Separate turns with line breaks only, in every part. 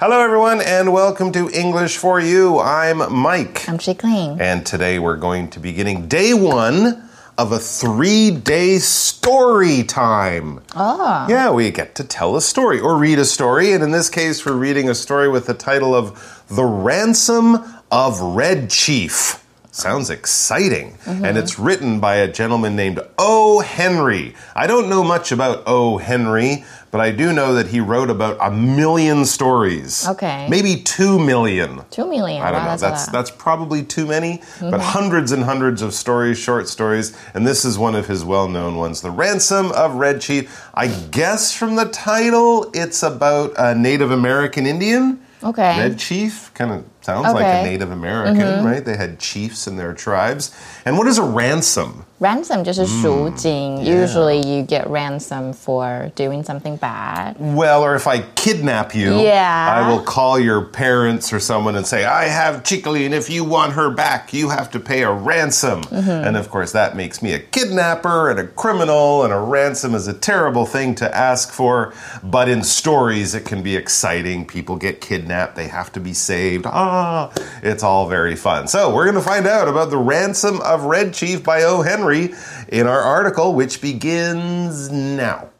Hello, everyone, and welcome to English for You. I'm Mike.
I'm Chickling.
And today we're going to be getting day one of a three day story time.
Oh.
Yeah, we get to tell a story or read a story. And in this case, we're reading a story with the title of The Ransom of Red Chief. Sounds exciting.
Mm-hmm.
And it's written by a gentleman named O. Henry. I don't know much about O. Henry, but I do know that he wrote about a million stories.
Okay.
Maybe two million.
Two million.
I don't
wow,
know.
That's,
That's that's probably too many,
Mm-hmm.
but hundreds and hundreds of stories, short stories, and this is one of his well-known ones, "The Ransom of Red Chief." I guess from the title, it's about a Native American Indian.
Okay.
Red Chief kind of sounds like a
Okay. Mm-hmm.
Native American, right? They had chiefs in their tribes. And what is a ransom?
ransom 就是赎金。Usually
Mm,
you get ransom for doing something bad.
Well, or if I kidnap you,
Yeah.
I will call your parents or someone and say, I have Chicoli, and if you want her back, you have to pay a ransom.
Mm-hmm.
And of course, that makes me a kidnapper and a criminal, and a ransom is a terrible thing to ask for. But in stories, it can be exciting. People get kidnapped, they have to be saved. Ah, it's all very fun. So, we're going to find out about the ransom of Red Chief by O. Henry in our article, which begins now.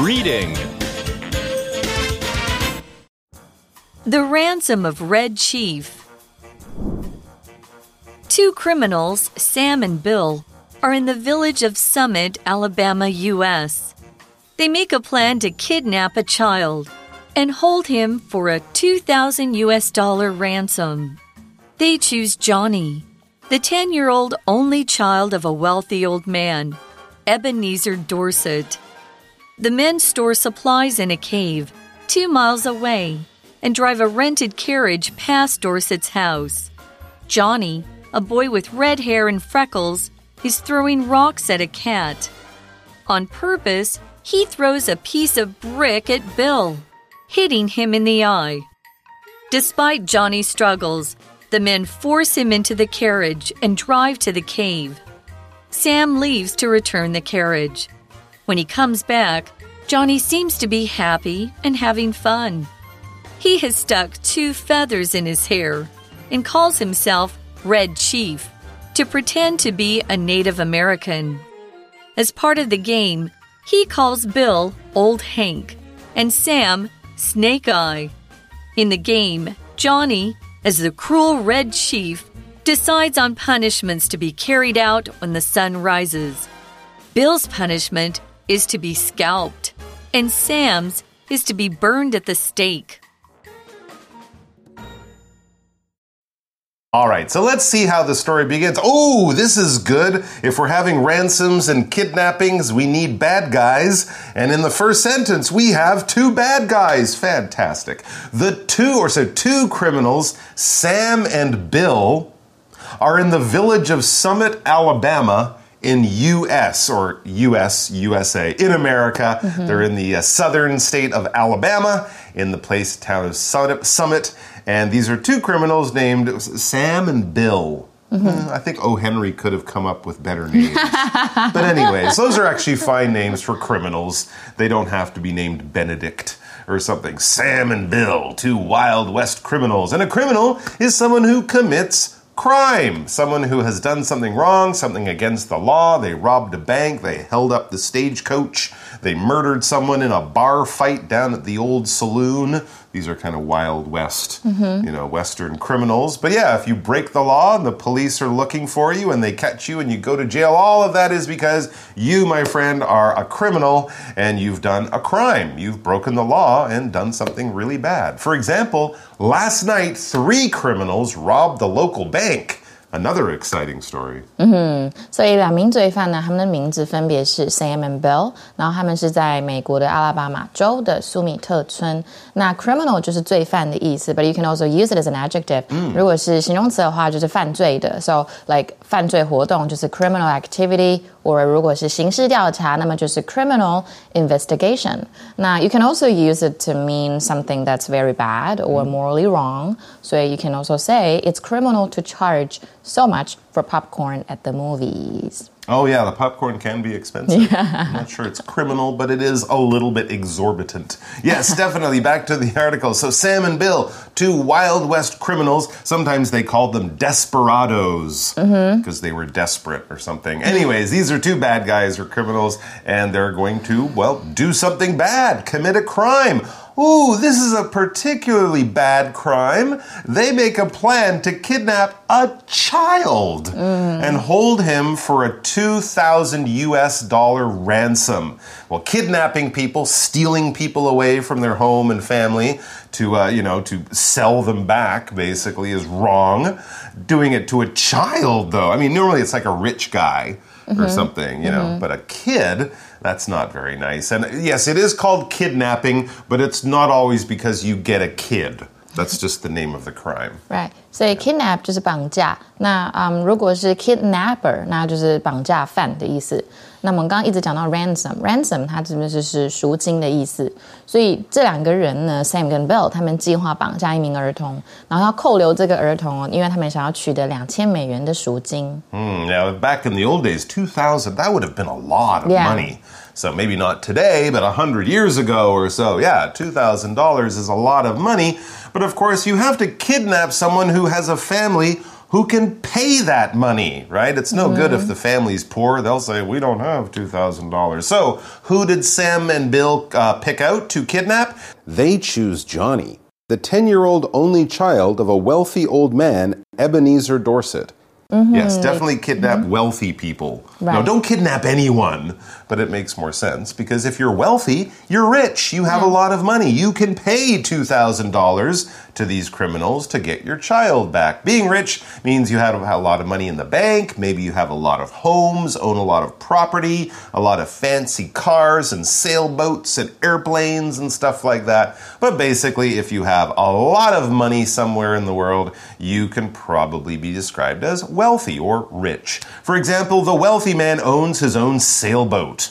Reading
The Ransom of Red Chief. Two criminals, Sam and Bill, are in the village of Summit, Alabama, U.S. They make a plan to kidnap a child and hold him for a 2000 US dollar ransom. They choose Johnny, the 10 year old only child of a wealthy old man, Ebenezer Dorset. The men store supplies in a cave two miles away and drive a rented carriage past Dorset's house. Johnny, a boy with red hair and freckles, is throwing rocks at a cat. On purpose, he throws a piece of brick at Bill, hitting him in the eye. Despite Johnny's struggles, the men force him into the carriage and drive to the cave. Sam leaves to return the carriage. When he comes back, Johnny seems to be happy and having fun. He has stuck two feathers in his hair and calls himself Red Chief to pretend to be a Native American. As part of the game, he calls Bill Old Hank and Sam Snake Eye. In the game, Johnny, as the cruel Red Chief, decides on punishments to be carried out when the sun rises. Bill's punishment is to be scalped, and Sam's is to be burned at the stake.
All right, so let's see how the story begins. Oh, this is good. If we're having ransoms and kidnappings, we need bad guys. And in the first sentence, we have two bad guys. Fantastic. The two, or so two criminals, Sam and Bill, are in the village of Summit, Alabama. In US or US, USA, in America. They're in the uh, southern state of Alabama, in the place town of Summit, Summit. And these are two criminals named Sam and Bill. Hmm, I think O. Henry could have come up with better names. but, anyways, those are actually fine names for criminals. They don't have to be named Benedict or something. Sam and Bill, two Wild West criminals. And a criminal is someone who commits crime. Someone who has done something wrong, something against the law. They robbed a bank, they held up the stagecoach, they murdered someone in a bar fight down at the old saloon. These are kind of Wild West, you know, Western criminals. But yeah, if you break the law and the police are looking for you and they catch you and you go to jail, all of that is because you, my friend, are a criminal and you've done a crime. You've broken the law and done something really bad. For example, last night, three criminals robbed the local bank Another exciting story.
所以两名罪犯呢，他们的名字分别是 Sam and Bill，然后他们是在美国的阿拉巴马州的苏米特村。那 criminal 就是罪犯的意思，but you can also use it as an adjective、如果是形容词的话，就是犯罪的。So like 犯罪活动就是 criminal activity， 或如果是刑事调查，那么就是 criminal investigation。那 you can also use it to mean something that's very bad or morally wrong. 所以 you can also say it's criminal to charge so much for popcorn at the movies.
Oh, yeah, the popcorn can be expensive. I'm not sure it's criminal, but it is a little bit exorbitant. Yes, definitely. Back to the article. So, Sam and Bill, two Wild West criminals. Sometimes they called them desperados mm-hmm. because they were desperate or something. Anyways, these are two bad guys or criminals, and they're going to, well, do something bad, commit a crime. Ooh, this is a particularly bad crime. They make a plan to kidnap a child mm. and hold him for a 2000 US dollar ransom. Well, kidnapping people, stealing people away from their home and family to uh, you know, to sell them back basically is wrong. Doing it to a child though. I mean, normally it's like a rich guy or mm-hmm. something, you know, mm-hmm. but a kid that's not very nice. And yes, it is called kidnapping, but it's not always because you get a kid. That's just the name of the crime.
Right，所以 kidnap 就是绑架。那嗯，如果是 kidnapper，那就是绑架犯的意思。 那么我们刚刚一直讲到 ransom，ransom 它这边就是赎金的意思。所以这两个人呢，Sam 跟 Bill，他们计划绑架一名儿童，然后要扣留这个儿童哦，因为他们想要取得两千美元的赎金。
Hmm, now, back in the old days, 2000, that would have been a lot of
Yeah.
money. So maybe not today, but 100 years ago or so. Yeah, $2,000 is a lot of money. But of course, you have to kidnap someone who has a family who can pay that money, right? It's no good if the family's poor. They'll say, We don't have $2,000. So, who did Sam and Bill uh, pick out to kidnap? They choose Johnny, the 10 year old only child of a wealthy old man, Ebenezer Dorset. Mm-hmm. Yes, definitely kidnap mm-hmm. wealthy people. No,
Right.
don't kidnap anyone, but it makes more sense because if you're wealthy, you're rich, you have a lot of money. You can pay $2,000 to these criminals to get your child back. Being rich means you have a lot of money in the bank, maybe you have a lot of homes, own a lot of property, a lot of fancy cars and sailboats and airplanes and stuff like that. But basically, if you have a lot of money somewhere in the world, you can probably be described as wealthy or rich. For example, the wealthy man owns his own sailboat.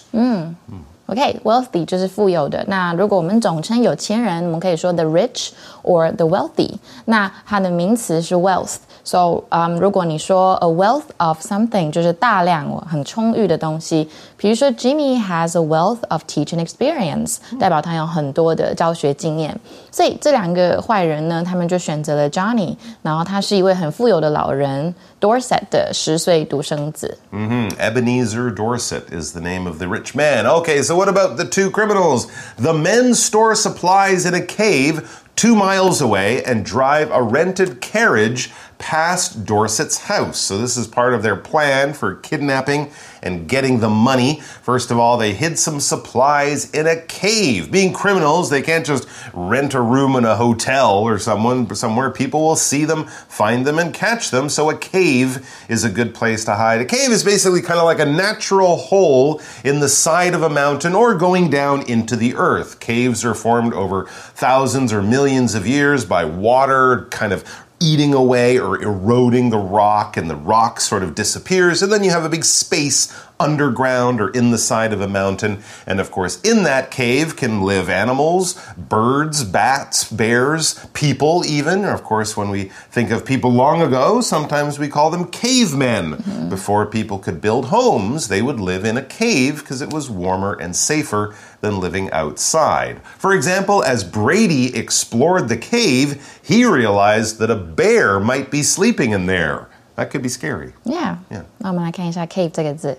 OK，wealthy、就是富有的。那如果我们总称有钱人，我们可以说 the rich or the wealthy。那它的名词是 wealth。 So，嗯、如果你说 a wealth of something，就是大量很充裕的东西。比如说 Jimmy has a wealth of teaching experience，代表他有很多的教学经验。所以这两个坏人呢，他们就选择了 Johnny，然后他是一位很富有的老人 Dorset 的十岁独生子。
Hmm, Ebenezer Dorset is the name of the rich man. Okay, so what about the two criminals? The men store supplies in a cave two miles away and drive a rented carriage past Dorset's house. So, this is part of their plan for kidnapping and getting the money. First of all, they hid some supplies in a cave. Being criminals, they can't just rent a room in a hotel or someone somewhere. People will see them, find them, and catch them. So a cave is a good place to hide. A cave is basically kind of like a natural hole in the side of a mountain or going down into the earth. Caves are formed over thousands or millions of years by water kind of eating away or eroding the rock, and the rock sort of disappears. And then you have a big space underground or in the side of a mountain. And of course, in that cave can live animals, birds, bats, bears, people, even. Of course, when we think of people long ago, sometimes we call them cavemen. Mm-hmm. Before people could build homes, they would live in a cave because it was warmer and safer than living outside. For example, as Brady explored the cave, he realized that a bear might be sleeping in there. That could be scary.
Yeah，
Yeah.
那我们来看一下 cave 这个字。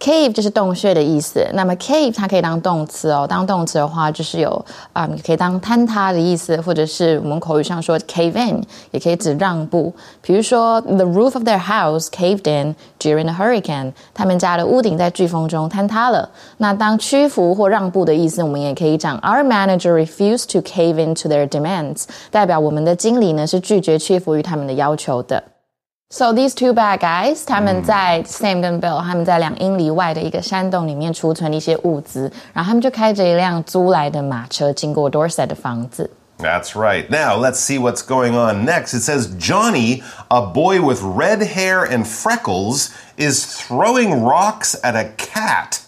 Cave 就是洞穴的意思。那么 cave 它可以当动词哦，当动词的话就是有啊、嗯，可以当坍塌的意思，或者是我们口语上说 cave in，也可以指让步。比如说，the roof of their house caved in during the hurricane，他们家的屋顶在飓风中坍塌了。那当屈服或让步的意思，我们也可以讲 Our manager refused to cave into their demands，代表我们的经理呢是拒绝屈服于他们的要求的。So these two bad guys，他们在 Sam 跟 Bill，他们在两英里外的一个山洞里面储存了一些物资，然后他们就开着一辆租来的马车经过 Dorset 的房子。
That's right. Now, let's see what's going on next. It says Johnny, a boy with red hair and freckles, is throwing rocks at a cat.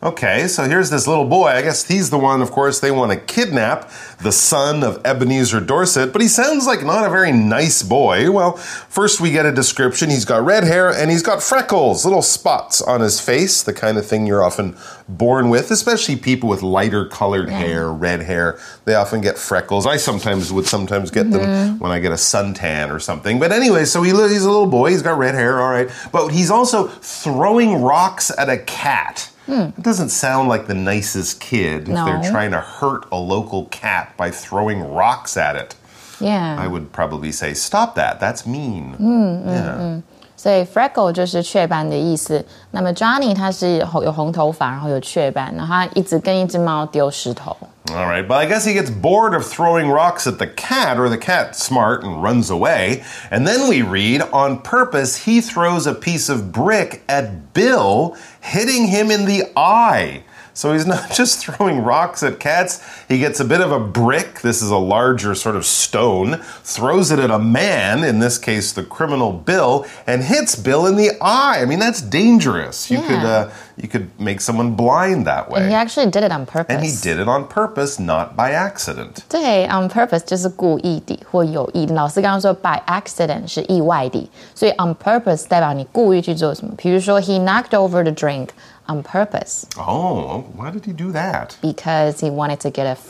Okay, so here's this little boy. I guess he's the one, of course, they want to kidnap, the son of Ebenezer Dorset, but he sounds like not a very nice boy. Well, first we get a description. He's got red hair and he's got freckles, little spots on his face, the kind of thing you're often born with, especially people with lighter colored hair, red hair. They often get freckles. I sometimes would sometimes get them mm-hmm. when I get a suntan or something. But anyway, so he, he's a little boy. He's got red hair, all right. But he's also throwing rocks at a cat. It doesn't sound like the nicest kid if they're
No.
trying to hurt a local cat by throwing rocks at it.
Yeah，
I would probably say, stop that. That's mean. yeah.
所以 freckle 就是雀斑的意思。那么 Johnny 他是红有红头发，然后有雀斑，然后他一直跟一只猫丢石头。
All right, but I guess he gets bored of throwing rocks at the cat, or the cat's smart and runs away. And then we read, on purpose, he throws a piece of brick at Bill, hitting him in the eye. So he's not just throwing rocks at cats, he gets a bit of a brick. This is a larger sort of stone, throws it at a man, in this case, the criminal Bill, and hits Bill in the eye. I mean, that's dangerous. You, could,
Yeah.
uh, you could make someone blind that way.
And he actually did it on purpose.
And he did it on purpose, not by accident.
对，on purpose 就是故意的或有意的。老师刚刚说 by accident 是意外的，所以 on purpose 代表你故意去做什么。比如说，he knocked over the drink on purpose
Oh, why did he do that?
because he wanted to get a.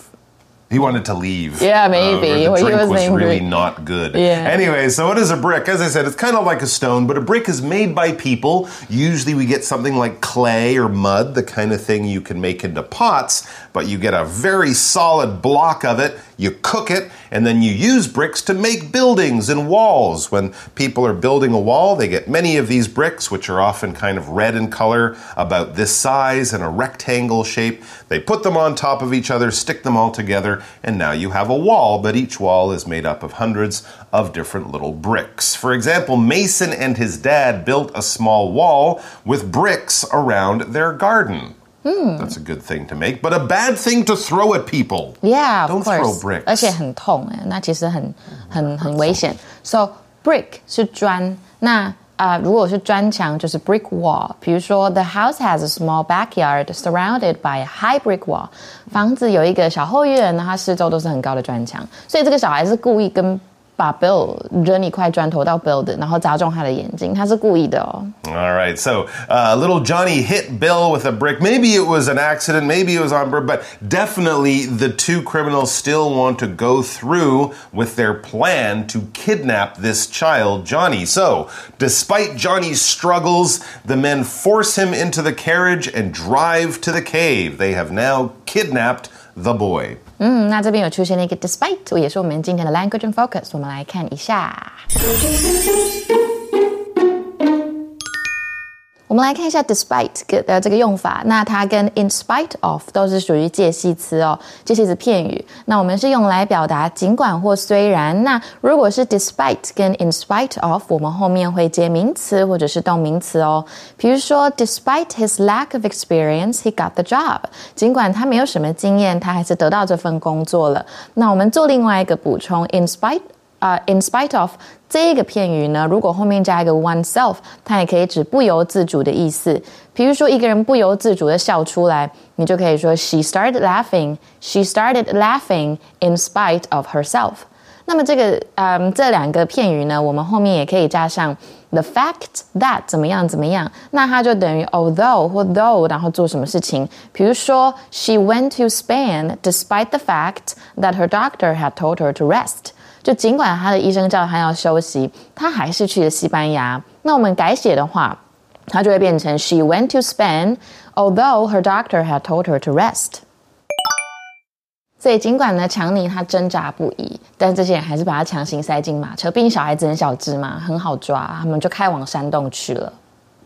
He wanted to leave.
Yeah, maybe.
Uh, the
he
drink
was
was really not good.
Yeah.
Anyway, so what is a brick? As I said, it's kind of like a stone, but a brick is made by people. Usually we get something like clay or mud, the kind of thing you can make into pots, but you get a very solid block of it. You cook it, and then you use bricks to make buildings and walls. When people are building a wall, they get many of these bricks, which are often kind of red in color, about this size and a rectangle shape. They put them on top of each other, stick them all together, and now you have a wall, but each wall is made up of hundreds of different little bricks. For example, Mason and his dad built a small wall with bricks around their garden. That's a good thing to make, but a bad thing to throw at people.
Yeah, of
Don't
course.
throw bricks.
而且很痛哎，那其实很很很危险。So brick 是砖，那啊、如果是砖墙就是 brick wall。比如说，the house has a small backyard surrounded by a high brick wall。房子有一个小后院，那它四周都是很高的砖墙，所以这个小孩是故意跟 把 Bill 扔一块砖头到 Bill 的，然后砸中他的眼睛，他是故意的哦。
All right, so uh, little Johnny hit Bill with a brick. Maybe it was an accident, maybe it was on purpose, but definitely the two criminals still want to go through with their plan to kidnap this child, Johnny. So, despite Johnny's struggles, the men force him into the carriage and drive to the cave. They have now kidnapped the boy.
嗯，那这边有出现了一个 despite，也是我们今天的 language and focus，我们来看一下。我们来看一下 despite 的这个用法，那它跟 in spite of 都是属于介系词哦，介系词片语。那我们是用来表达尽管或虽然。那如果是 despite 跟 in spite of，我们后面会接名词或者是动名词哦。比如说，despite his lack of experience, he got the job。尽管他没有什么经验，他还是得到这份工作了。那我们做另外一个补充，in spite 啊、i n spite of 这个片语呢，如果后面加一个 oneself，它也可以指不由自主的意思。比如说一个人不由自主的笑出来，你就可以说 She started laughing. She started laughing in spite of herself. 那么这个嗯这两个片语呢，我们后面也可以加上 the fact that 怎么样怎么样，那它就等于 although 或 though，然后做什么事情。比如说，She went to Spain despite the fact that her doctor had told her to rest。 就尽管她的医生叫她要休息，她还是去了西班牙。那我们改写的话，它就会变成 She went to Spain although her doctor had told her to rest。所以尽管呢，强尼他挣扎不已，但这些人还是把他强行塞进马车。毕竟小孩子很小只嘛，很好抓，他们就开往山洞去了。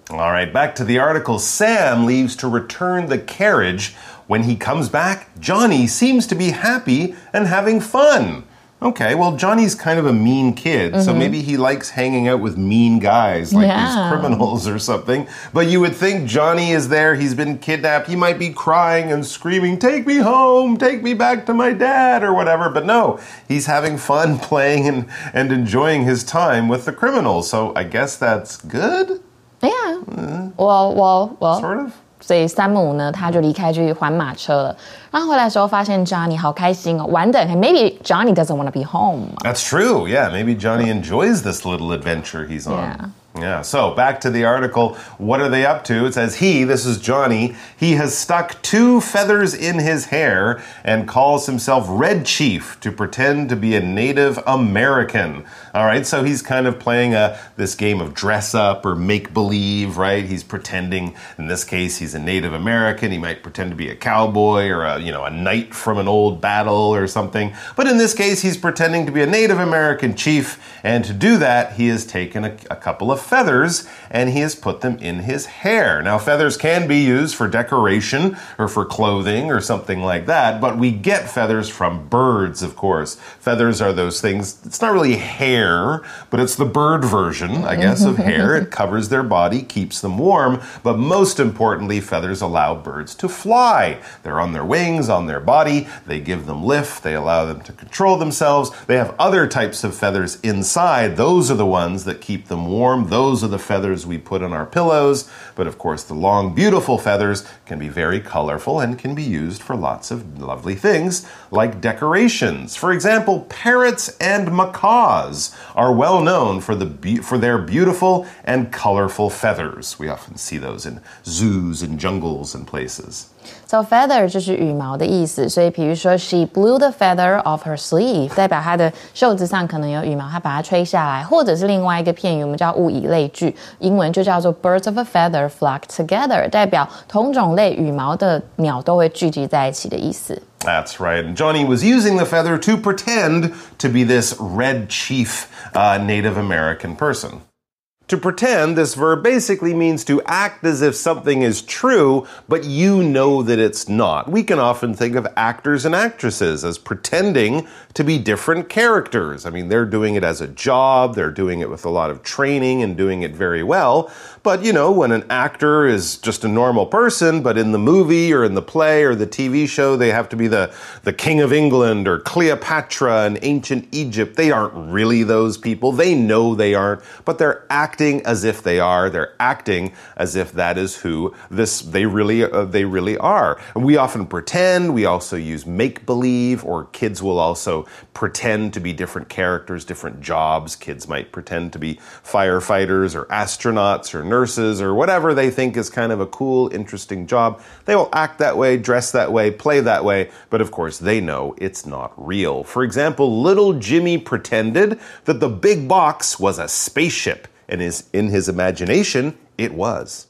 All right, back to the article. Sam leaves to return the carriage. When he comes back, Johnny seems to be happy and having fun. okay, well, Johnny's kind of a mean kid, mm-hmm. so maybe he likes hanging out with mean guys like
yeah.
these criminals or something. But you would think Johnny is there, he's been kidnapped, he might be crying and screaming, Take me home, take me back to my dad, or whatever. But no, he's having fun playing and, and enjoying his time with the criminals, so I guess that's good?
Yeah. Mm-hmm. Well, well, well.
Sort of.
所以山姆呢，他就离开去还马车了。然后回来的时候，发现 Johnny 好开心哦，玩的 maybe Johnny doesn't want to be home.
That's true. Yeah, maybe Johnny enjoys this little adventure he's on.
Yeah.
Yeah, so back to the article. What are they up to? It says he, this is Johnny, he has stuck two feathers in his hair and calls himself Red Chief to pretend to be a Native American. All right, so he's kind of playing a this game of dress up or make believe, right? He's pretending in this case he's a Native American. He might pretend to be a cowboy or a, you know, a knight from an old battle or something. But in this case he's pretending to be a Native American chief and to do that he has taken a, a couple of feathers and he has put them in his hair. Now, feathers can be used for decoration or for clothing or something like that, but we get feathers from birds, of course. Feathers are those things, it's not really hair, but it's the bird version, I guess, of hair. It covers their body, keeps them warm, but most importantly, feathers allow birds to fly. They're on their wings, on their body, they give them lift, they allow them to control themselves. They have other types of feathers inside. Those are the ones that keep them warm. Those are the feathers we put on our pillows. But of course, the long, beautiful feathers can be very colorful and can be used for lots of lovely things like decorations. For example, parrots and macaws are well known for, the for their beautiful and colorful feathers. We often see those in zoos and jungles and places.
So feather 就是羽毛的意思，所以比如说 she blew the feather off her sleeve，代表她的袖子上可能有羽毛，她把它吹下来，或者是另外一个片语，我们叫物以类聚，英文就叫做 birds of a feather flock together，代表同种类羽毛的鸟都会聚集在一起的意思。
That's right. And Johnny was using the feather to pretend to be this red chief uh, Native American person. To pretend, this verb basically means to act as if something is true, but you know that it's not. We can often think of actors and actresses as pretending to be different characters. I mean, they're doing it as a job, they're doing it with a lot of training and doing it very well. But, you know, when an actor is just a normal person, but in the movie or in the play or the TV show, they have to be the, the King of England or Cleopatra in ancient Egypt, they aren't really those people. They know they aren't, but they're acting as if they are. They're acting as if that is who this they really uh, they really are. We often pretend. We also use make believe, or kids will also pretend to be different characters, different jobs. Kids might pretend to be firefighters or astronauts or nurses or whatever they think is kind of a cool, interesting job. They will act that way, dress that way, play that way, but of course they know it's not real. For example, little Jimmy pretended that the big box was a spaceship, and is in his imagination, it was.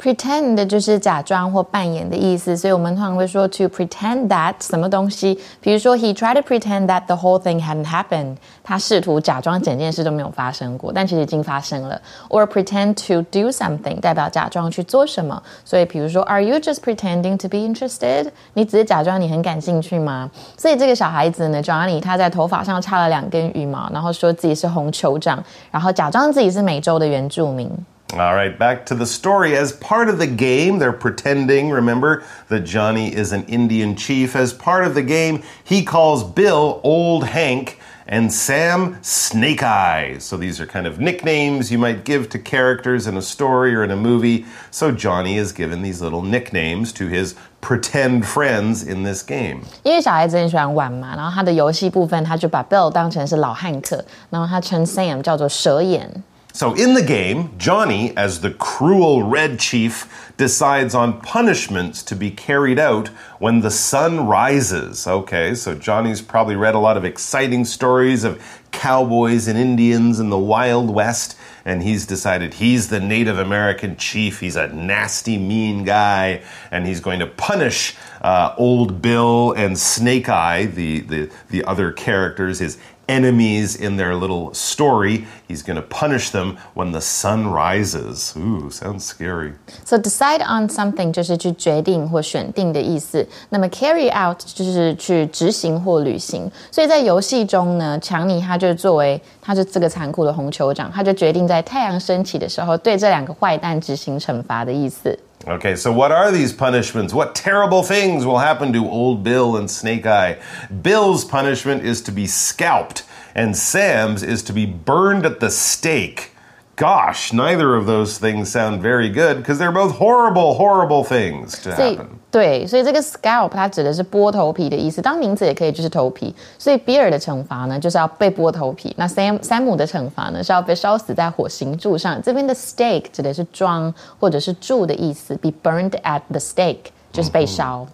Pretend 就是假装或扮演的意思，所以我们通常会说 to pretend that 什么东西。比如说，He tried to pretend that the whole thing hadn't happened。他试图假装整件事都没有发生过，但其实已经发生了。Or pretend to do something 代表假装去做什么。所以，比如说，Are you just pretending to be interested？你只是假装你很感兴趣吗？所以这个小孩子呢，Johnny 他在头发上插了两根羽毛，然后说自己是红酋长，然后假装自己是美洲的原住民。
All right, back to the story. As part of the game, they're pretending, remember, that Johnny is an Indian chief. As part of the game, he calls Bill Old Hank and Sam Snake Eye. So these are kind of nicknames you might give to characters in a story or in a movie. So Johnny is given these little nicknames to his pretend friends in this game.
因为小孩子很喜欢玩嘛，然后他的游戏部分，他就把 Bill 当成是老汉克，然后他称 Sam 叫做蛇眼。
So in the game, Johnny, as the cruel Red Chief, decides on punishments to be carried out when the sun rises. Okay, so Johnny's probably read a lot of exciting stories of cowboys and Indians in the Wild West, and he's decided he's the Native American chief. He's a nasty, mean guy, and he's going to punish uh, Old Bill and Snake Eye, the, the, the other characters, his enemies in their little story. He's going to punish them when the sun rises. Ooh, sounds scary.
So decide on something 就是去决定或选定的意思。那么 carry out 就是去执行或履行。所以在游戏中呢，强尼他就作为他就这个残酷的红酋长，他就决定在太阳升起的时候对这两个坏蛋执行惩罚的意思。
Okay, so what are these punishments? What terrible things will happen to Old Bill and Snake Eye? Bill's punishment is to be scalped, and Sam's is to be burned at the stake. Gosh, neither of those things sound very good because they're both horrible, horrible things to
所以
happen.
对，所以这个 scalp 它指的是剥头皮的意思，当名词也可以就是头皮。所以比尔的惩罚呢，就是要被剥头皮。那 Sam 山姆的惩罚呢，是要被烧死在火刑柱上。这边的 stake 指的是桩或者是柱的意思，be burned at the stake 就是被烧。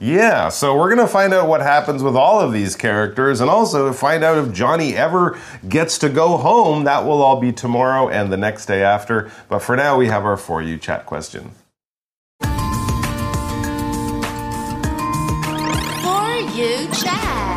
Yeah, so we're going to find out what happens with all of these characters and also find out if Johnny ever gets to go home. That will all be tomorrow and the next day after. But for now, we have our For You chat question.
You chat.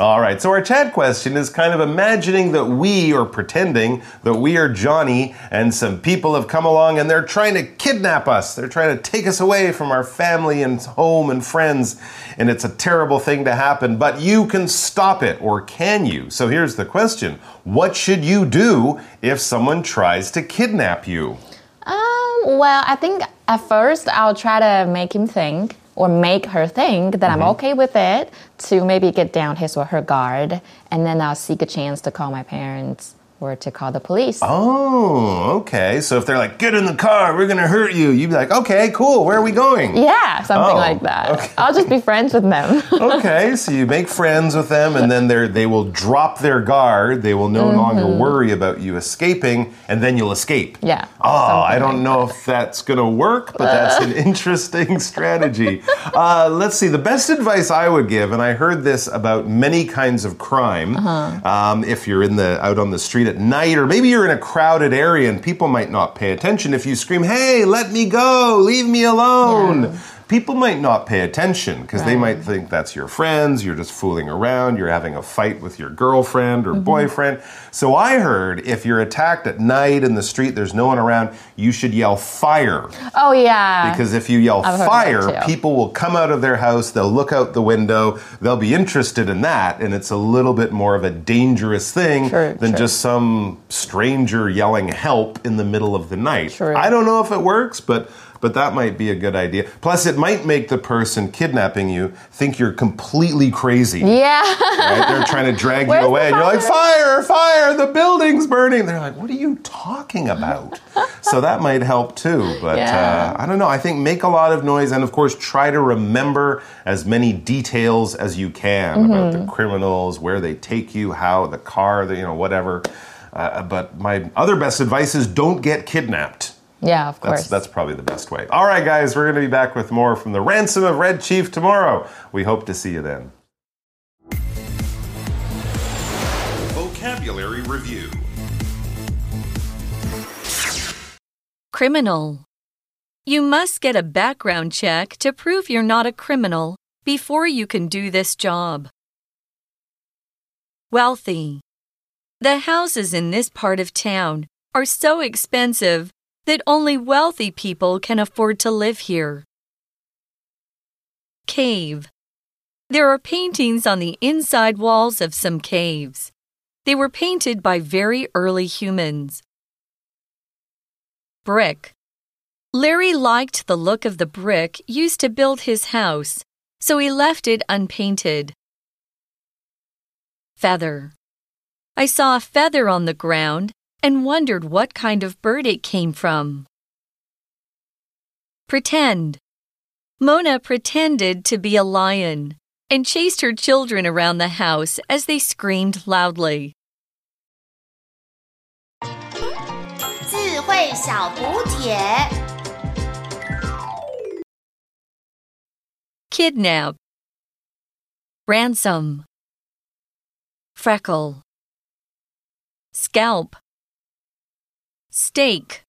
All right, so our chat question is kind of imagining that we, are pretending that we are Johnny, and some people have come along and they're trying to kidnap us. They're trying to take us away from our family and home and friends, and it's a terrible thing to happen, but you can stop it, or can you? So here's the question What should you do if someone tries to kidnap you?
Um, well, I think at first I'll try to make him think or make her think that I'm mm-hmm. okay with it to maybe get down his or her guard. And then I'll seek a chance to call my parents or to call the police.
Oh, okay. So if they're like, get in the car, we're gonna hurt you, you'd be like, okay, cool, where are we going?
Yeah, something
Oh,
like that.
okay.
I'll just be friends with them.
okay, so you make friends with them, and then they they will drop their guard. They will no longer worry about you escaping, and then you'll escape.
Mm-hmm. Yeah,
Oh, I don't
like
know if that's going to work, but that's an interesting strategy. Uh, let's see. The best advice I would give, and I heard this about many kinds of crime.
Uh-huh.
Um, if you're in the out on the street at night, or maybe you're in a crowded area and people might not pay attention. If you scream, "Hey, let me go! Leave me alone!"
Yeah.
People might not pay attention because they might think that's your friends, you're just fooling around, you're having a fight with your girlfriend
Mm-hmm.
or boyfriend. So I heard if you're attacked at night in the street, there's no one around, you should yell fire.
oh, yeah.
Because if you yell
I've
fire, people will come out of their house, they'll look out the window, they'll be interested in that, and it's a little bit more of a dangerous thing
True,
than
true.
just some stranger yelling help in the middle of the night.
True.
I don't know if it works, but but that might be a good idea. Plus, it might make the person kidnapping you think you're completely crazy.
yeah.
Right? They're trying to drag you away, and you're like,
fire?
fire, the building's burning. They're like, what are you talking about? so that might help too. But
Yeah.
uh, I don't know. I think make a lot of noise, and of course, try to remember as many details as you can about
Mm-hmm.
the criminals, where they take you, how the car, the, you know, whatever. Uh, but my other best advice is don't get kidnapped.
Yeah, of course.
That's, that's probably the best way. All right, guys, we're going to be back with more from the Ransom of Red Chief tomorrow. We hope to see you then. Vocabulary Review
Criminal. You must get a background check to prove you're not a criminal before you can do this job. Wealthy. The houses in this part of town are so expensive that only wealthy people can afford to live here. Cave. There are paintings on the inside walls of some caves. They were painted by very early humans. Brick. Larry liked the look of the brick used to build his house, so he left it unpainted. Feather. I saw a feather on the ground and wondered what kind of bird it came from. Pretend. Mona pretended to be a lion and chased her children around the house as they screamed loudly. Kidnap Ransom Freckle Scalp Stake.